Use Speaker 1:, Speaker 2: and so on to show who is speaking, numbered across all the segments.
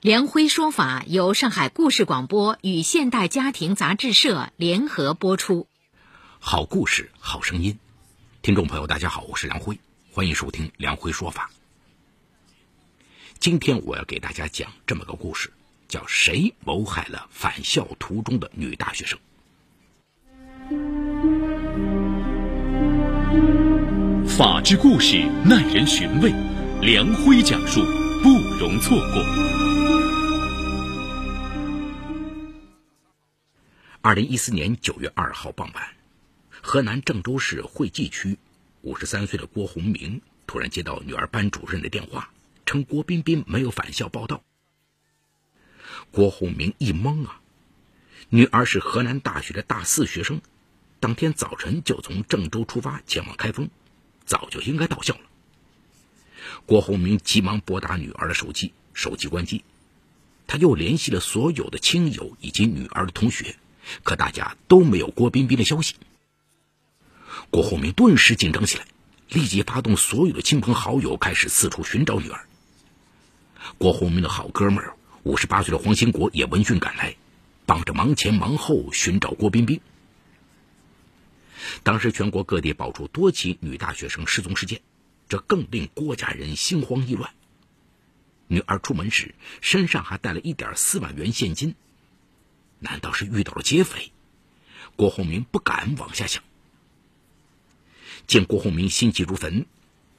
Speaker 1: 梁辉说法由上海故事广播与现代家庭杂志社联合播出。
Speaker 2: 好故事，好声音，听众朋友，大家好，我是梁辉，欢迎收听梁辉说法。今天我要给大家讲这么个故事，叫谁谋害了返校途中的女大学生？
Speaker 3: 法治故事耐人寻味，梁辉讲述不容错过。
Speaker 2: 二零一四年九月二号傍晚，河南郑州市惠济区五十三岁的郭红明突然接到女儿班主任的电话，称郭彬彬没有返校报到。郭红明一懵啊，女儿是河南大学的大四学生，当天早晨就从郑州出发前往开封，早就应该到校了。郭红明急忙拨打女儿的手机，手机关机，他又联系了所有的亲友以及女儿的同学。可大家都没有郭彬彬的消息，郭红明顿时紧张起来，立即发动所有的亲朋好友开始四处寻找女儿。郭红明的好哥们儿五十八岁的黄兴国也闻讯赶来，帮着忙前忙后寻找郭彬彬。当时全国各地爆出多起女大学生失踪事件，这更令郭家人心慌意乱。女儿出门时身上还带了一点四万元现金。难道是遇到了劫匪？郭洪明不敢往下想。见郭洪明心急如焚，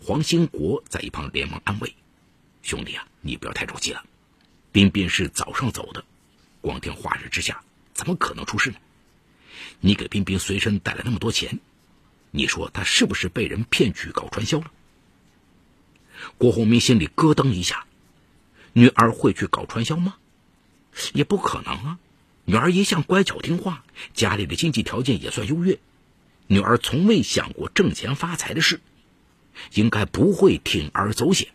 Speaker 2: 黄兴国在一旁连忙安慰：“兄弟啊，你不要太着急了。彬彬是早上走的，光天化日之下，怎么可能出事呢？你给彬彬随身带了那么多钱，你说他是不是被人骗去搞传销了？”郭洪明心里咯噔一下：女儿会去搞传销吗？也不可能啊！女儿一向乖巧听话，家里的经济条件也算优越，女儿从未想过挣钱发财的事，应该不会铤而走险。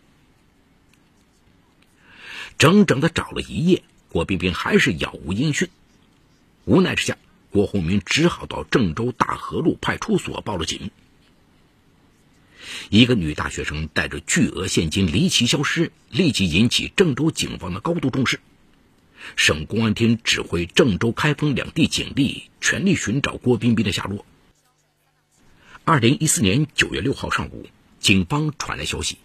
Speaker 2: 整整的找了一夜，郭冰冰还是杳无音讯。无奈之下，郭洪明只好到郑州大河路派出所报了警。一个女大学生带着巨额现金离奇消失，立即引起郑州警方的高度重视。省公安厅指挥郑州、开封两地警力全力寻找郭彬彬的下落。二零一四年九月六号上午，警方传来消息，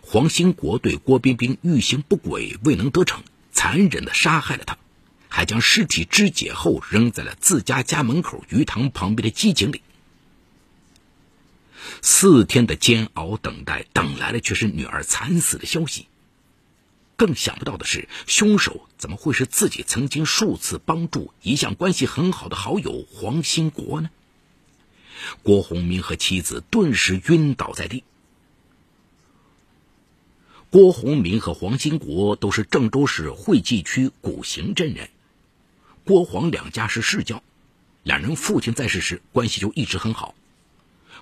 Speaker 2: 黄兴国对郭彬彬欲行不轨，未能得逞，残忍的杀害了他，还将尸体肢解后扔在了自家家门口鱼塘旁边的机井里。四天的煎熬等待，等来的却是女儿惨死的消息。更想不到的是，凶手怎么会是自己曾经数次帮助、一向关系很好的好友黄兴国呢？郭洪明和妻子顿时晕倒在地。郭洪明和黄兴国都是郑州市惠济区古行镇人，郭黄两家是世交，两人父亲在世时关系就一直很好。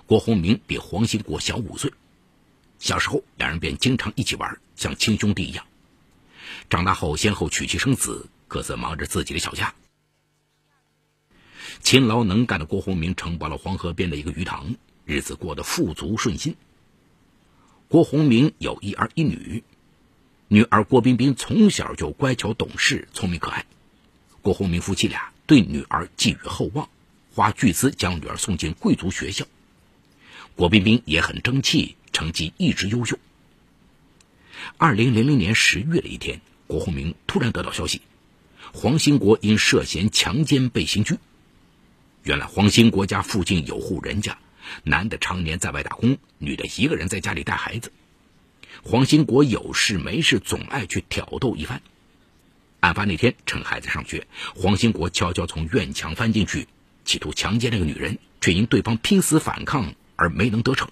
Speaker 2: 郭洪明比黄兴国小五岁，小时候两人便经常一起玩，像亲兄弟一样。长大后，先后娶妻生子，各自忙着自己的小家。勤劳能干的郭洪明承包了黄河边的一个鱼塘，日子过得富足顺心。郭洪明有一儿一女，女儿郭彬彬从小就乖巧懂事、聪明可爱。郭洪明夫妻俩对女儿寄予厚望，花巨资将女儿送进贵族学校。郭彬彬也很争气，成绩一直优秀。二零零零年十月的一天。郭洪明突然得到消息，黄兴国因涉嫌强奸被刑拘。原来黄兴国家附近有户人家，男的常年在外打工，女的一个人在家里带孩子。黄兴国有事没事总爱去挑逗一番。案发那天，趁孩子上学，黄兴国悄悄从院墙翻进去，企图强奸那个女人，却因对方拼死反抗而没能得逞。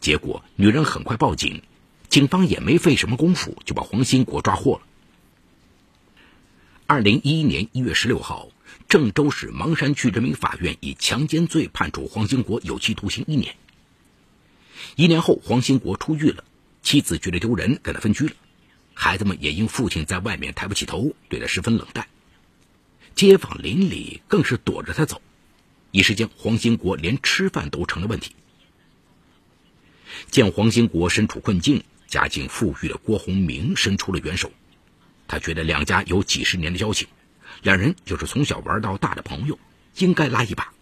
Speaker 2: 结果，女人很快报警。警方也没费什么功夫，就把黄兴国抓获了。二零一一年一月十六号，郑州市芒山区人民法院以强奸罪判处黄兴国有期徒刑一年。一年后，黄兴国出狱了，妻子觉得丢人，跟他分居了。孩子们也因父亲在外面抬不起头，对他十分冷淡。街坊邻里更是躲着他走，一时间，黄兴国连吃饭都成了问题。见黄兴国身处困境，家境富裕的郭洪明伸出了援手。他觉得两家有几十年的交情，两人又是从小玩到大的朋友，应该拉一把，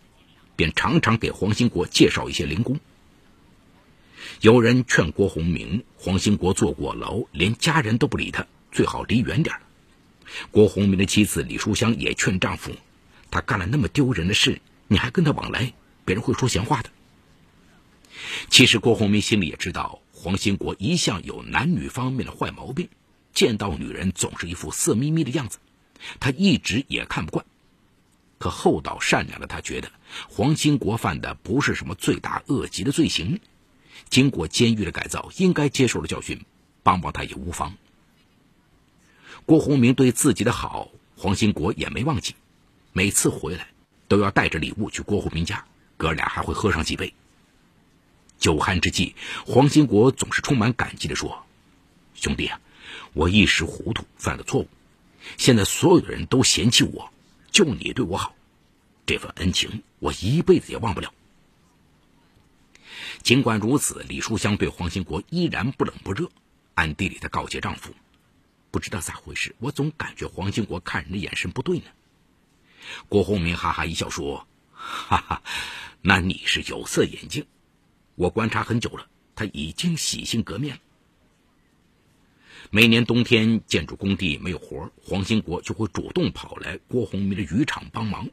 Speaker 2: 便常常给黄兴国介绍一些零工。有人劝郭洪明，黄兴国坐过牢，连家人都不理他，最好离远点郭洪明的妻子李淑香也劝丈夫，他干了那么丢人的事，你还跟他往来，别人会说闲话的。其实郭洪明心里也知道，黄兴国一向有男女方面的坏毛病。见到女人总是一副色眯眯的样子，他一直也看不惯。可厚道善良的他觉得黄兴国犯的不是什么罪大恶极的罪行，经过监狱的改造，应该接受了教训，帮帮他也无妨。郭洪明对自己的好，黄兴国也没忘记，每次回来都要带着礼物去郭洪明家，哥俩还会喝上几杯。酒酣之际，黄兴国总是充满感激地说：“兄弟啊。”我一时糊涂犯了错误，现在所有的人都嫌弃我，就你对我好，这份恩情我一辈子也忘不了。尽管如此，李淑香对黄兴国依然不冷不热，暗地里她告诫丈夫：“不知道咋回事，我总感觉黄兴国看人的眼神不对呢。”郭鸿明哈哈一笑说：“哈哈，那你是有色眼镜，我观察很久了，他已经洗心革面了。”每年冬天，建筑工地没有活黄兴国就会主动跑来郭洪明的渔场帮忙。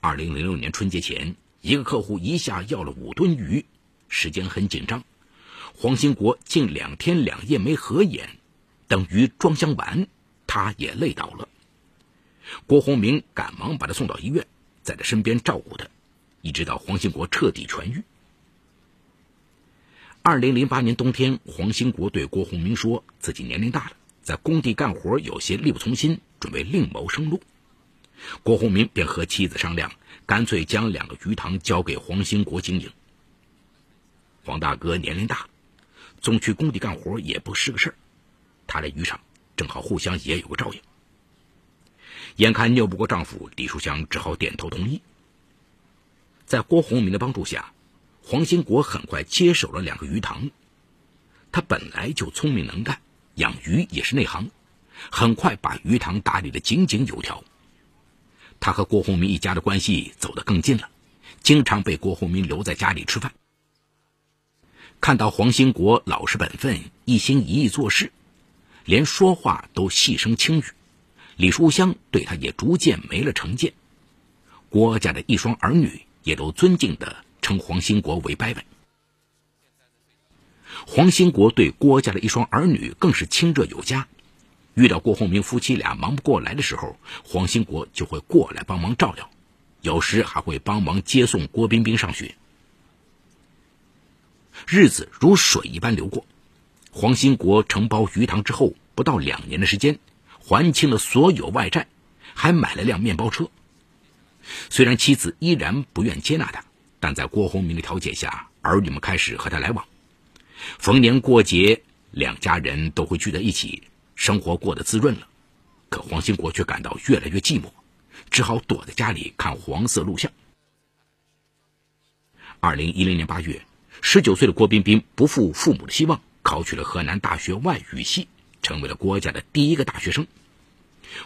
Speaker 2: 二零零六年春节前，一个客户一下要了五吨鱼，时间很紧张，黄兴国近两天两夜没合眼，等鱼装箱完，他也累倒了。郭洪明赶忙把他送到医院，在他身边照顾他，一直到黄兴国彻底痊愈。二零零八年冬天，黄兴国对郭洪明说自己年龄大了，在工地干活有些力不从心，准备另谋生路。郭洪明便和妻子商量，干脆将两个鱼塘交给黄兴国经营。黄大哥年龄大，总去工地干活也不是个事儿，他来渔场正好互相也有个照应。眼看拗不过丈夫，李淑香只好点头同意。在郭洪明的帮助下。黄兴国很快接手了两个鱼塘，他本来就聪明能干，养鱼也是内行，很快把鱼塘打理得井井有条。他和郭洪明一家的关系走得更近了，经常被郭洪明留在家里吃饭。看到黄兴国老实本分，一心一意做事，连说话都细声轻语，李淑香对他也逐渐没了成见。郭家的一双儿女也都尊敬的。称黄兴国为伯伯。黄兴国对郭家的一双儿女更是亲热有加。遇到郭洪明夫妻俩忙不过来的时候，黄兴国就会过来帮忙照料，有时还会帮忙接送郭冰冰上学。日子如水一般流过。黄兴国承包鱼塘之后，不到两年的时间，还清了所有外债，还买了辆面包车。虽然妻子依然不愿接纳他。但在郭洪明的调解下，儿女们开始和他来往。逢年过节，两家人都会聚在一起，生活过得滋润了。可黄兴国却感到越来越寂寞，只好躲在家里看黄色录像。二零一零年八月，十九岁的郭彬彬不负父母的希望，考取了河南大学外语系，成为了郭家的第一个大学生。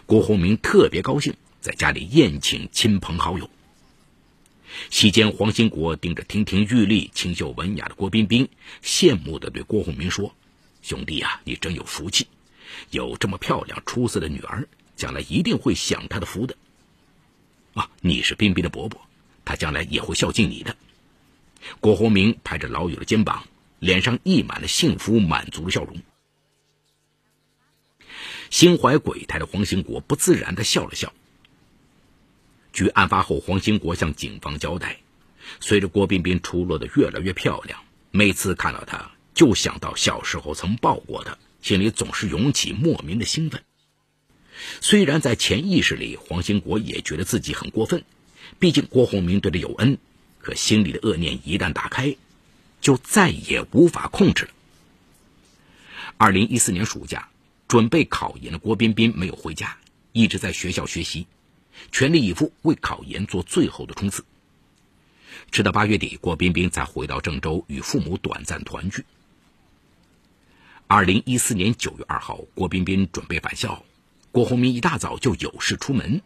Speaker 2: 郭洪明特别高兴，在家里宴请亲朋好友。席间，黄兴国盯着亭亭玉立、清秀文雅的郭彬彬，羡慕地对郭洪明说：“兄弟啊，你真有福气，有这么漂亮、出色的女儿，将来一定会享她的福的。啊，你是彬彬的伯伯，他将来也会孝敬你的。”郭洪明拍着老友的肩膀，脸上溢满了幸福满足的笑容。心怀鬼胎的黄兴国不自然地笑了笑。据案发后，黄兴国向警方交代，随着郭彬彬出落的越来越漂亮，每次看到她就想到小时候曾抱过她，心里总是涌起莫名的兴奋。虽然在潜意识里，黄兴国也觉得自己很过分，毕竟郭洪明对他有恩，可心里的恶念一旦打开，就再也无法控制了。二零一四年暑假，准备考研的郭彬彬没有回家，一直在学校学习，全力以赴为考研做最后的冲刺。直到八月底，郭彬彬才回到郑州与父母短暂团聚。二零一四年九月二号，郭彬彬准备返校。郭洪明一大早就有事出门，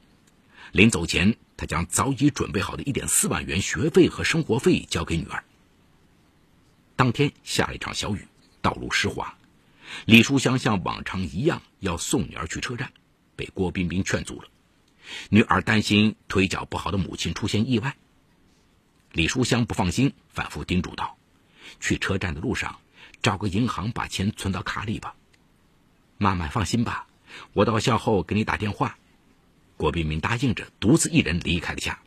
Speaker 2: 临走前，他将早已准备好的一点四万元学费和生活费交给女儿。当天下了一场小雨，道路湿滑，李书香像往常一样要送女儿去车站，被郭彬彬劝阻了。女儿担心腿脚不好的母亲出现意外，李书香不放心，反复叮嘱道：“去车站的路上，找个银行把钱存到卡里吧。”妈妈放心吧。我到校后给你打电话。郭彬彬答应着，独自一人离开了家。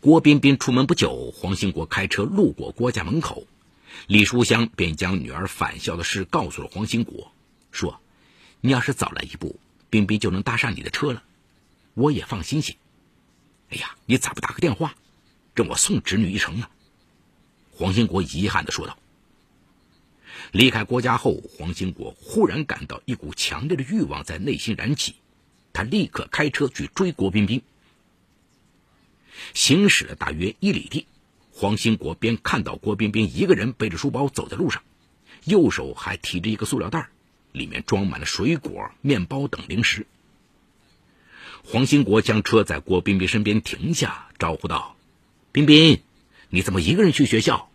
Speaker 2: 郭彬彬出门不久，黄兴国开车路过郭家门口，李书香便将女儿返校的事告诉了黄兴国，说：“你要是早来一步，彬彬就能搭上你的车了，我也放心些。”哎呀，你咋不打个电话，让我送侄女一程呢？黄兴国遗憾的说道。离开郭家后，黄兴国忽然感到一股强烈的欲望在内心燃起，他立刻开车去追郭彬彬。行驶了大约一里地，黄兴国便看到郭彬彬一个人背着书包走在路上，右手还提着一个塑料袋，里面装满了水果、面包等零食。黄兴国将车在郭彬彬身边停下，招呼道：“彬彬，你怎么一个人去学校？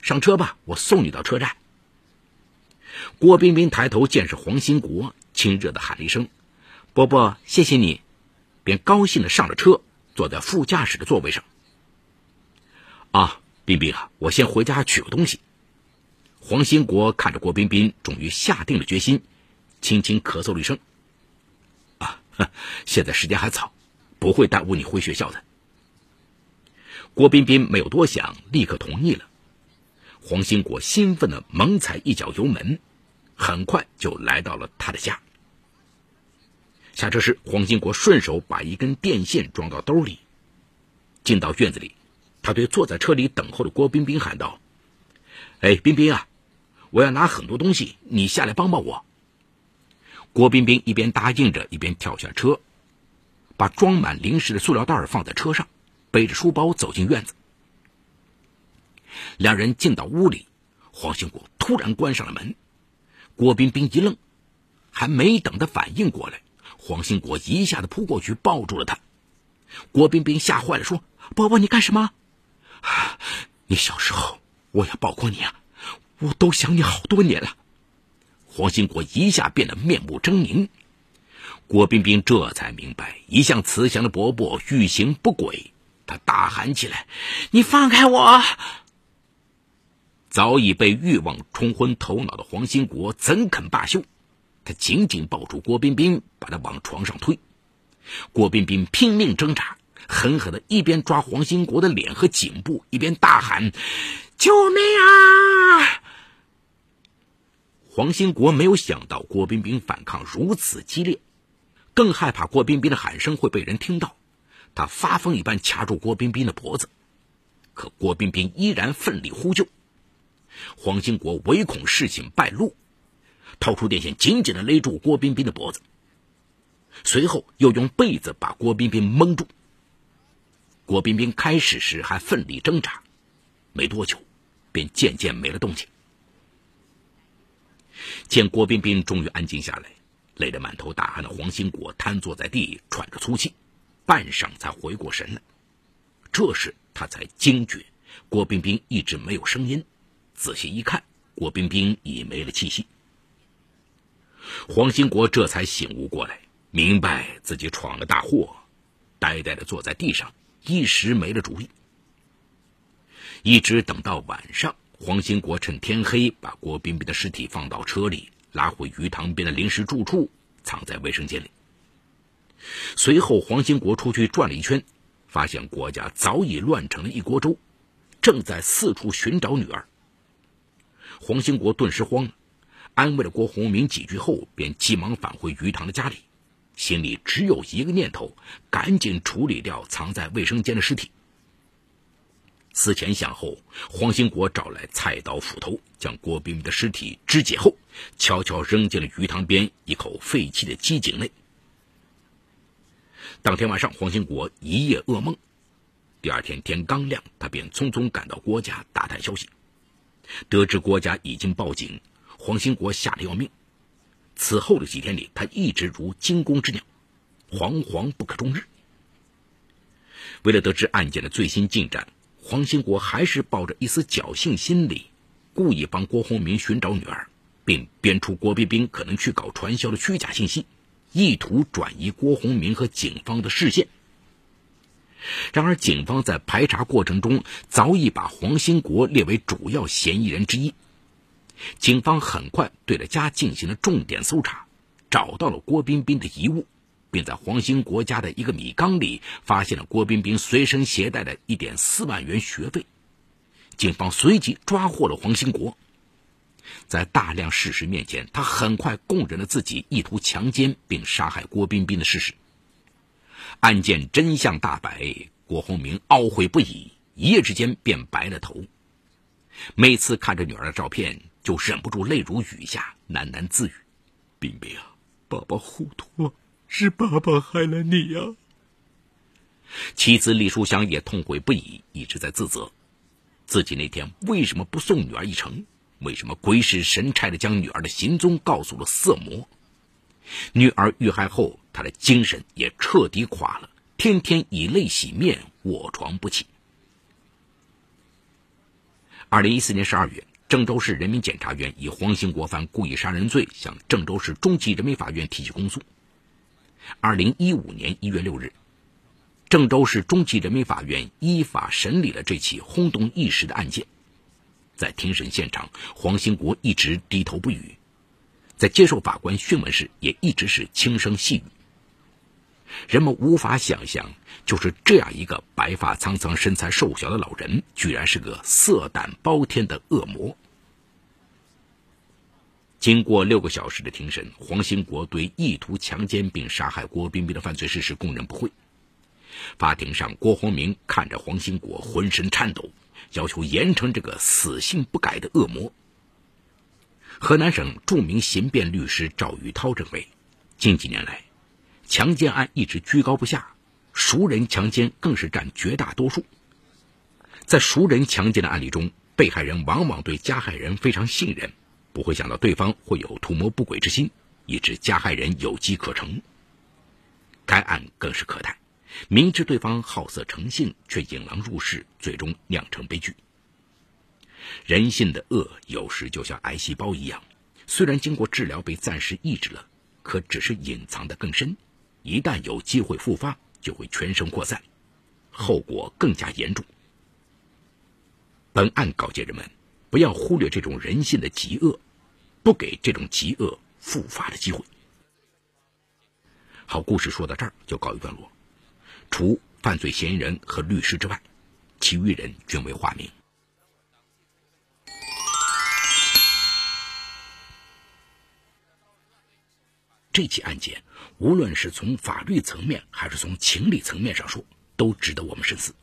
Speaker 2: 上车吧，我送你到车站。”郭彬彬抬头见是黄兴国，亲热的喊了一声：“伯伯，谢谢你！”便高兴的上了车，坐在副驾驶的座位上。啊，彬彬啊，我先回家取个东西。黄兴国看着郭彬彬，终于下定了决心，轻轻咳嗽了一声：“啊，现在时间还早，不会耽误你回学校的。”郭彬彬没有多想，立刻同意了。黄兴国兴奋的猛踩一脚油门。很快就来到了他的家。下车时，黄兴国顺手把一根电线装到兜里。进到院子里，他对坐在车里等候的郭彬彬喊道：“哎，彬彬啊，我要拿很多东西，你下来帮帮我。”郭彬彬一边答应着，一边跳下车，把装满零食的塑料袋放在车上，背着书包走进院子。两人进到屋里，黄兴国突然关上了门。郭彬彬一愣，还没等他反应过来，黄兴国一下子扑过去抱住了他。郭彬彬吓坏了，说：“伯伯，你干什么？你小时候我也抱过你啊，我都想你好多年了。”黄兴国一下变得面目狰狞。郭彬彬这才明白，一向慈祥的伯伯欲行不轨，他大喊起来：“你放开我！”早已被欲望冲昏头脑的黄兴国怎肯罢休？他紧紧抱住郭彬彬，把他往床上推。郭彬彬拼命挣扎，狠狠的一边抓黄兴国的脸和颈部，一边大喊：“救命啊！”黄兴国没有想到郭彬彬反抗如此激烈，更害怕郭彬彬的喊声会被人听到。他发疯一般掐住郭彬彬的脖子，可郭彬彬依然奋力呼救。黄兴国唯恐事情败露，掏出电线，紧紧的勒住郭彬彬的脖子，随后又用被子把郭彬彬蒙住。郭彬彬开始时还奋力挣扎，没多久，便渐渐没了动静。见郭彬彬终于安静下来，累得满头大汗的黄兴国瘫坐在地，喘着粗气，半晌才回过神来。这时他才惊觉，郭彬彬一直没有声音。仔细一看，郭彬彬已没了气息。黄兴国这才醒悟过来，明白自己闯了大祸，呆呆的坐在地上，一时没了主意。一直等到晚上，黄兴国趁天黑，把郭彬彬的尸体放到车里，拉回鱼塘边的临时住处，藏在卫生间里。随后，黄兴国出去转了一圈，发现郭家早已乱成了一锅粥，正在四处寻找女儿。黄兴国顿时慌了，安慰了郭洪明几句后，便急忙返回鱼塘的家里，心里只有一个念头：赶紧处理掉藏在卫生间的尸体。思前想后，黄兴国找来菜刀、斧头，将郭冰冰的尸体肢解后，悄悄扔进了鱼塘边一口废弃的机井内。当天晚上，黄兴国一夜噩梦。第二天天刚亮，他便匆匆赶到郭家打探消息。得知郭家已经报警，黄兴国吓得要命。此后的几天里，他一直如惊弓之鸟，惶惶不可终日。为了得知案件的最新进展，黄兴国还是抱着一丝侥幸心理，故意帮郭洪明寻找女儿，并编出郭冰冰可能去搞传销的虚假信息，意图转移郭洪明和警方的视线。然而，警方在排查过程中早已把黄兴国列为主要嫌疑人之一。警方很快对了家进行了重点搜查，找到了郭彬彬的遗物，并在黄兴国家的一个米缸里发现了郭彬彬随身携带的一点四万元学费。警方随即抓获了黄兴国。在大量事实面前，他很快供认了自己意图强奸并杀害郭彬彬的事实。案件真相大白，郭洪明懊悔不已，一夜之间便白了头。每次看着女儿的照片，就忍不住泪如雨下，喃喃自语：“冰冰啊，爸爸糊涂了，是爸爸害了你呀。”妻子李淑香也痛悔不已，一直在自责，自己那天为什么不送女儿一程？为什么鬼使神差的将女儿的行踪告诉了色魔？女儿遇害后，他的精神也彻底垮了，天天以泪洗面，卧床不起。二零一四年十二月，郑州市人民检察院以黄兴国犯故意杀人罪向郑州市中级人民法院提起公诉。二零一五年一月六日，郑州市中级人民法院依法审理了这起轰动一时的案件。在庭审现场，黄兴国一直低头不语。在接受法官讯问时，也一直是轻声细语。人们无法想象，就是这样一个白发苍苍、身材瘦小的老人，居然是个色胆包天的恶魔。经过六个小时的庭审，黄兴国对意图强奸并杀害郭冰冰的犯罪事实供认不讳。法庭上，郭洪明看着黄兴国，浑身颤抖，要求严惩这个死性不改的恶魔。河南省著名刑辩律师赵宇涛认为，近几年来，强奸案一直居高不下，熟人强奸更是占绝大多数。在熟人强奸的案例中，被害人往往对加害人非常信任，不会想到对方会有图谋不轨之心，以致加害人有机可乘。该案更是可叹，明知对方好色成性，却引狼入室，最终酿成悲剧。人性的恶有时就像癌细胞一样，虽然经过治疗被暂时抑制了，可只是隐藏的更深，一旦有机会复发，就会全身扩散，后果更加严重。本案告诫人们，不要忽略这种人性的极恶，不给这种极恶复发的机会。好，故事说到这儿就告一段落。除犯罪嫌疑人和律师之外，其余人均为化名。这起案件，无论是从法律层面还是从情理层面上说，都值得我们深思。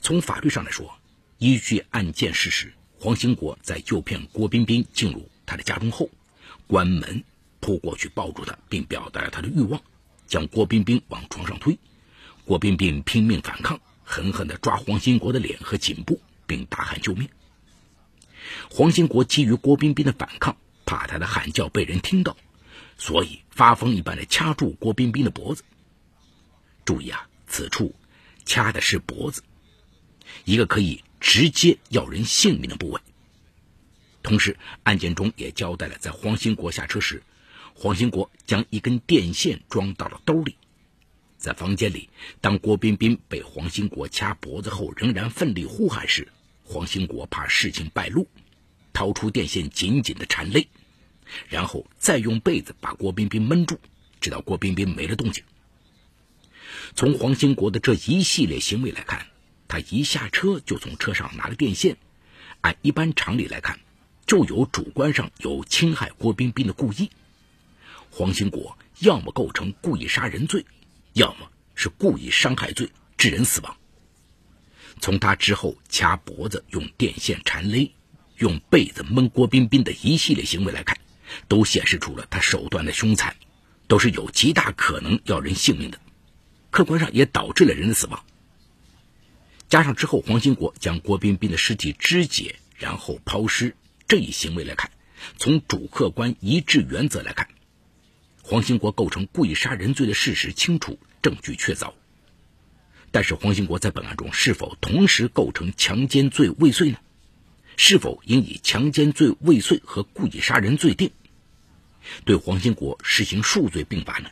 Speaker 2: 从法律上来说，依据案件事实，黄兴国在诱骗郭彬彬进入他的家中后，关门扑过去抱住他，并表达了他的欲望，将郭彬彬往床上推。郭彬彬拼命反抗，狠狠地抓黄兴国的脸和颈部，并大喊救命。黄兴国基于郭彬彬的反抗，怕他的喊叫被人听到。所以发疯一般的掐住郭彬彬的脖子。注意啊，此处掐的是脖子，一个可以直接要人性命的部位。同时，案件中也交代了，在黄兴国下车时，黄兴国将一根电线装到了兜里。在房间里，当郭彬彬被黄兴国掐脖子后，仍然奋力呼喊时，黄兴国怕事情败露，掏出电线紧紧的缠勒。然后再用被子把郭彬彬闷住，直到郭彬彬没了动静。从黄兴国的这一系列行为来看，他一下车就从车上拿了电线。按一般常理来看，就有主观上有侵害郭冰冰的故意。黄兴国要么构成故意杀人罪，要么是故意伤害罪，致人死亡。从他之后掐脖子、用电线缠勒、用被子蒙郭冰冰的一系列行为来看，都显示出了他手段的凶残，都是有极大可能要人性命的，客观上也导致了人的死亡。加上之后黄兴国将郭彬彬的尸体肢解，然后抛尸这一行为来看，从主客观一致原则来看，黄兴国构成故意杀人罪的事实清楚，证据确凿。但是黄兴国在本案中是否同时构成强奸罪未遂呢？是否应以强奸罪未遂和故意杀人罪定？对黄兴国实行数罪并罚呢？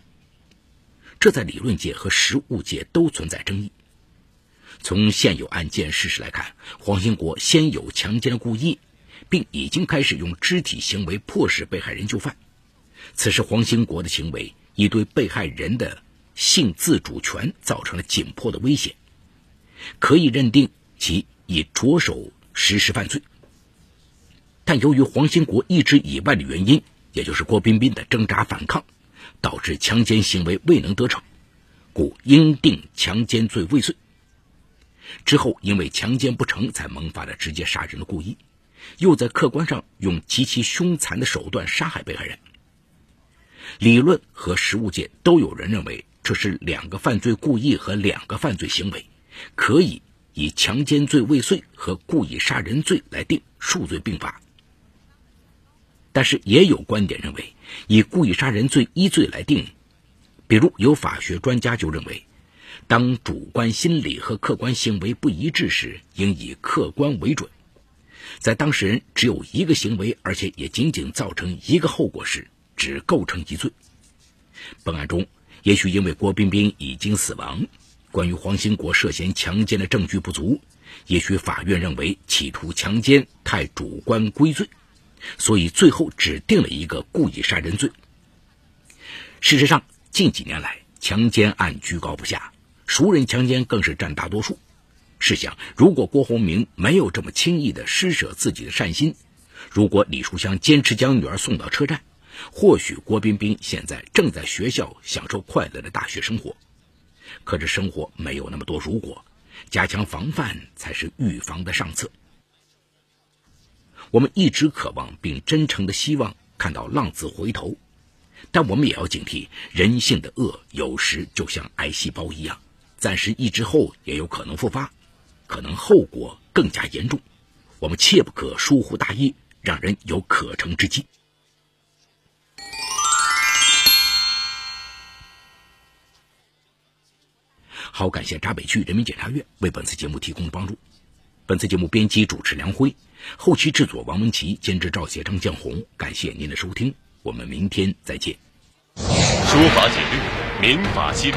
Speaker 2: 这在理论界和实务界都存在争议。从现有案件事实来看，黄兴国先有强奸的故意，并已经开始用肢体行为迫使被害人就范。此时黄兴国的行为已对被害人的。性自主权造成了紧迫的危险，可以认定其已着手实施犯罪。但由于黄兴国意志以外的原因，也就是郭彬彬的挣扎反抗，导致强奸行为未能得逞，故应定强奸罪未遂。之后因为强奸不成，才萌发了直接杀人的故意，又在客观上用极其凶残的手段杀害被害人。理论和实务界都有人认为。这是两个犯罪故意和两个犯罪行为，可以以强奸罪未遂和故意杀人罪来定数罪并罚。但是也有观点认为，以故意杀人罪一罪来定，比如有法学专家就认为，当主观心理和客观行为不一致时，应以客观为准；在当事人只有一个行为，而且也仅仅造成一个后果时，只构成一罪。本案中。也许因为郭冰冰已经死亡，关于黄兴国涉嫌强奸的证据不足，也许法院认为企图强奸太主观归罪，所以最后只定了一个故意杀人罪。事实上，近几年来强奸案居高不下，熟人强奸更是占大多数。试想，如果郭鸿明没有这么轻易的施舍自己的善心，如果李淑香坚持将女儿送到车站，或许郭冰冰现在正在学校享受快乐的大学生活，可这生活没有那么多如果，加强防范才是预防的上策。我们一直渴望并真诚的希望看到浪子回头，但我们也要警惕人性的恶，有时就像癌细胞一样，暂时抑制后也有可能复发，可能后果更加严重。我们切不可疏忽大意，让人有可乘之机。好，感谢闸北区人民检察院为本次节目提供的帮助。本次节目编辑主持梁辉，后期制作王文琪，监制赵协、张江红。感谢您的收听，我们明天再见。
Speaker 3: 说法简律，民法析理，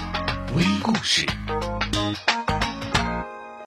Speaker 3: 故事。